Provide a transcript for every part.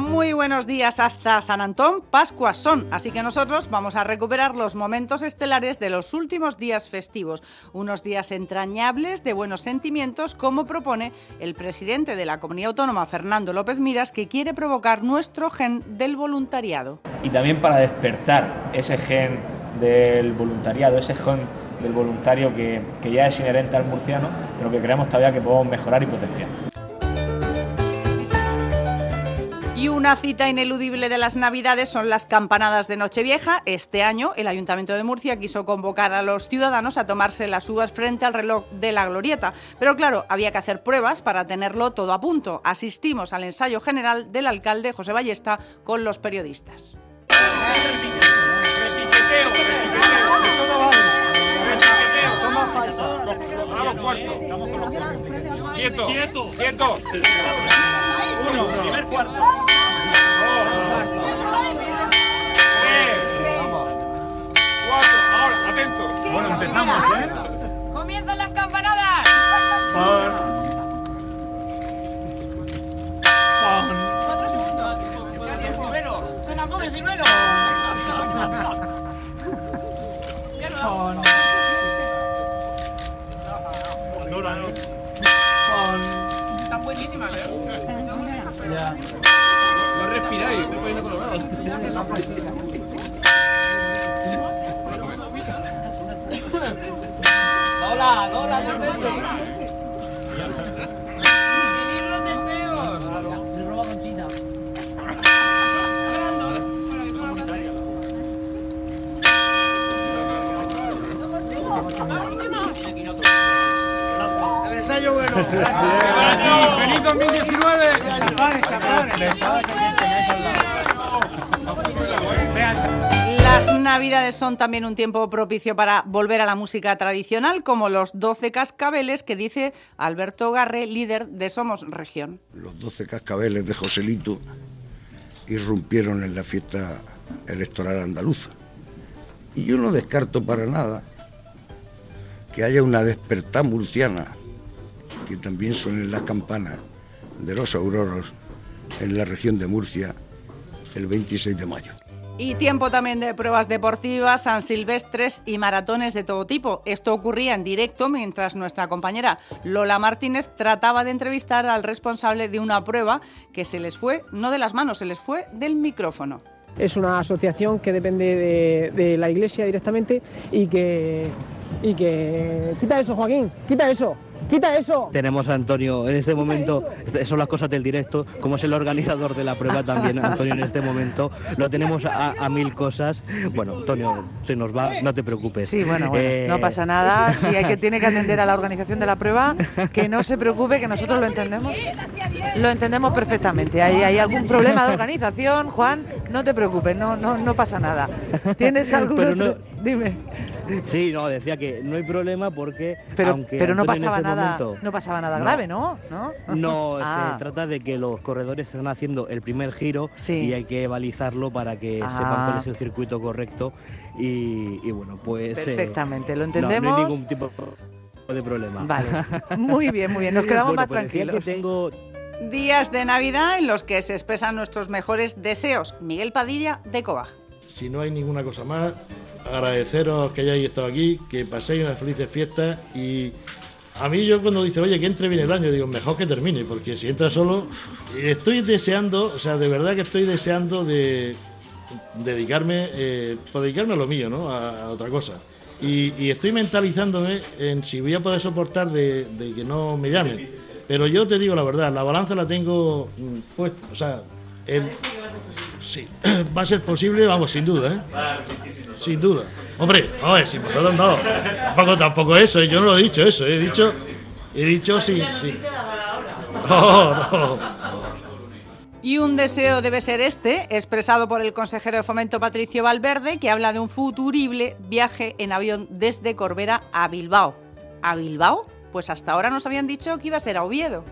muy buenos días hasta San Antón. Pascuas son, así que nosotros vamos a recuperar los momentos estelares de los últimos días festivos, unos días entrañables de buenos sentimientos, como propone el presidente de la Comunidad Autónoma, Fernando López Miras, que quiere provocar nuestro gen del voluntariado. Y también para despertar ese gen del voluntariado, ese gen del voluntario que, que ya es inherente al murciano, pero que creemos todavía que podemos mejorar y potenciar. Y una cita ineludible de las Navidades son las campanadas de Nochevieja. Este año el Ayuntamiento de Murcia quiso convocar a los ciudadanos a tomarse las uvas frente al reloj de la glorieta. Pero claro, había que hacer pruebas para tenerlo todo a punto. Asistimos al ensayo general del alcalde José Ballesta con los periodistas. Quieto. Uno. Bueno, empezamos, ¿eh? ¡Comienzan las campanadas! ¡Se la come, ciruelo! Están buenísimas, ¿eh? No respiráis, estoy poniendo colorado. 2019! Las navidades son también un tiempo propicio para volver a la música tradicional, como los 12 cascabeles que dice Alberto Garre, líder de Somos Región. Los 12 cascabeles de Joselito irrumpieron en la fiesta electoral andaluza. Y yo no descarto para nada que haya una despertar murciana, que también suenen las campanas de los auroros en la región de Murcia el 26 de mayo. Y tiempo también de pruebas deportivas, San Silvestres y maratones de todo tipo. Esto ocurría en directo mientras nuestra compañera Lola Martínez trataba de entrevistar al responsable de una prueba que se les fue, no de las manos, se les fue del micrófono. Es una asociación que depende de, la iglesia directamente y que, y que... Quita eso, Joaquín, quita eso, quita eso. Tenemos a Antonio en este momento, son las cosas del directo, como es el organizador de la prueba también, Antonio en este momento, lo tenemos a, a mil cosas. Bueno, Antonio, se nos va, no te preocupes. Sí, bueno, bueno, Eh, no pasa nada. Si hay que tiene que atender a la organización de la prueba, que no se preocupe, que nosotros lo entendemos. Lo entendemos perfectamente. Hay, hay algún problema de organización, Juan, no te preocupes, no, no, no pasa nada. ¿Tienes algún Pero otro? no- Dime. Sí, no, decía que no hay problema porque Pero, aunque pero no pasaba este nada, momento- no pasaba nada No. grave, ¿no? No, No, Ah. se trata de que los corredores están haciendo el primer giro y hay que balizarlo para que Ah. sepan cuál es el circuito correcto y, y bueno, pues... eh, Perfectamente, lo no, No, entendemos. hay ningún tipo de problema. Vale, muy bien, muy bien, nos quedamos Bueno, más pues tranquilos. tengo Días de Navidad en los que se expresan nuestros mejores deseos. Miguel Padilla, de Coba. Si no hay ninguna cosa más, agradeceros que hayáis estado aquí, que paséis unas felices fiestas y a mí yo cuando dice, oye, que entre bien el año, digo, mejor que termine, porque si entra solo, estoy deseando, o sea, de verdad que estoy deseando de dedicarme, eh, pues dedicarme a lo mío, ¿no? A, otra cosa. Y, estoy mentalizándome en si voy a poder soportar de, que no me llamen. Pero yo te digo la verdad, la balanza la tengo puesta, o sea, el, sí, va a ser posible, vamos, sin duda, ¿eh? Sin duda. Hombre, no, es sin vosotros no. Tampoco, tampoco eso, ¿eh? yo no lo he dicho eso, he dicho, he dicho sí, sí. No, no. Y un deseo debe ser este, expresado por el consejero de Fomento Patricio Valverde, que habla de un futurible viaje en avión desde Corbera a Bilbao. ¿A Bilbao? Pues hasta ahora nos habían dicho que iba a ser a Oviedo.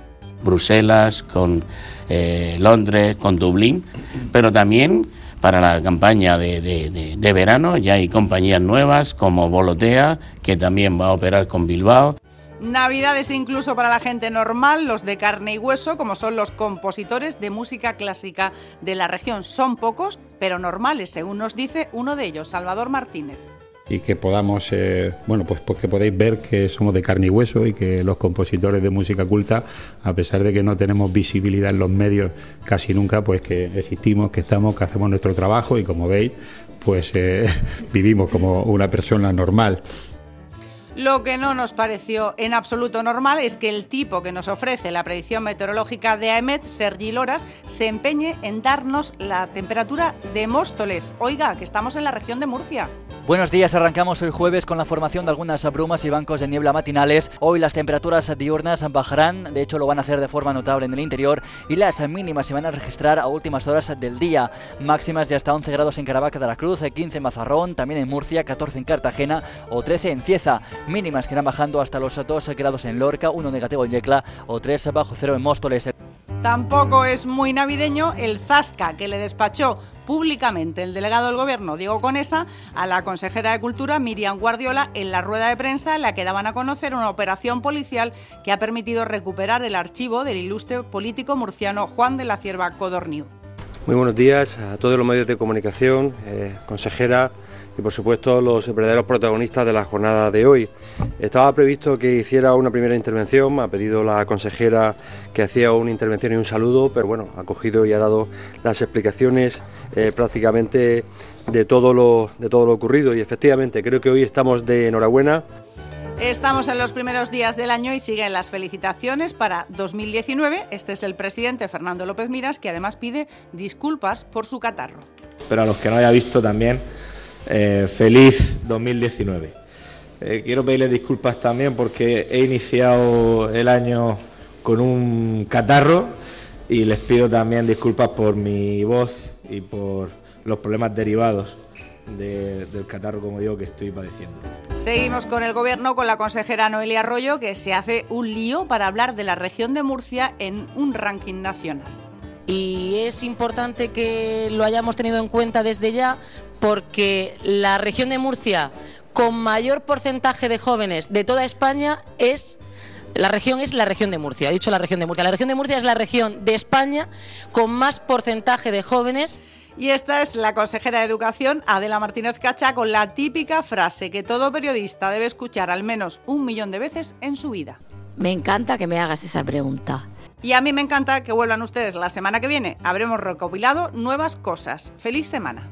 Bruselas, con eh, Londres, con Dublín, pero también para la campaña de, de- de- de verano ya hay compañías nuevas como Volotea, que también va a operar con Bilbao. Navidades incluso para la gente normal, los de carne y hueso, como son los compositores de música clásica de la región. Son pocos, pero normales, según nos dice uno de ellos, Salvador Martínez y que podamos, eh, bueno, pues, pues que podéis ver que somos de carne y hueso y que los compositores de música culta, a pesar de que no tenemos visibilidad en los medios casi nunca, pues que existimos, que estamos, que hacemos nuestro trabajo y como veis, pues eh, vivimos como una persona normal. Lo que no nos pareció en absoluto normal es que el tipo que nos ofrece la predicción meteorológica de AEMET, Sergi Loras, se empeñe en darnos la temperatura de Móstoles. Oiga, que estamos en la región de Murcia. Buenos días, arrancamos hoy jueves con la formación de algunas brumas y bancos de niebla matinales. Hoy las temperaturas diurnas bajarán, de hecho lo van a hacer de forma notable en el interior y las mínimas se van a registrar a últimas horas del día. Máximas de hasta 11 grados en Caravaca de la Cruz, 15 en Mazarrón, también en Murcia, 14 en Cartagena o 13 en Cieza. Mínimas que irán bajando hasta los 2 grados en Lorca, 1 negativo en Yecla o 3 bajo cero en Móstoles. Tampoco es muy navideño el zasca que le despachó públicamente el delegado del Gobierno, Diego Conesa, a la consejera de Cultura, Miriam Guardiola, en la rueda de prensa en la que daban a conocer una operación policial que ha permitido recuperar el archivo del ilustre político murciano Juan de la Cierva Codorniu. Muy buenos días a todos los medios de comunicación, eh, consejera, y por supuesto los verdaderos protagonistas de la jornada de hoy. Estaba previsto que hiciera una primera intervención, me ha pedido la consejera que hacía una intervención y un saludo, pero bueno, ha cogido y ha dado las explicaciones eh, prácticamente de todo, lo, de todo lo ocurrido y efectivamente creo que hoy estamos de enhorabuena. Estamos en los primeros días del año y siguen las felicitaciones para 2019. Este es el presidente Fernando López Miras que además pide disculpas por su catarro. Pero a los que no haya visto también eh, feliz 2019. Eh, quiero pedirles disculpas también porque he iniciado el año con un catarro y les pido también disculpas por mi voz y por los problemas derivados del catarro, como digo, que estoy padeciendo. Seguimos con el gobierno, con la consejera Noelia Arroyo, que se hace un lío para hablar de la región de Murcia en un ranking nacional y es importante que lo hayamos tenido en cuenta desde ya porque la región de Murcia con mayor porcentaje de jóvenes de toda España es la región es la región de Murcia, he dicho la región de Murcia. La región de Murcia es la región de España con más porcentaje de jóvenes. Y esta es la consejera de Educación, Adela Martínez Cacha, con la típica frase que todo periodista debe escuchar al menos un millón de veces en su vida. Me encanta que me hagas esa pregunta. Y a mí me encanta que vuelvan ustedes la semana que viene. Habremos recopilado nuevas cosas. ¡Feliz semana!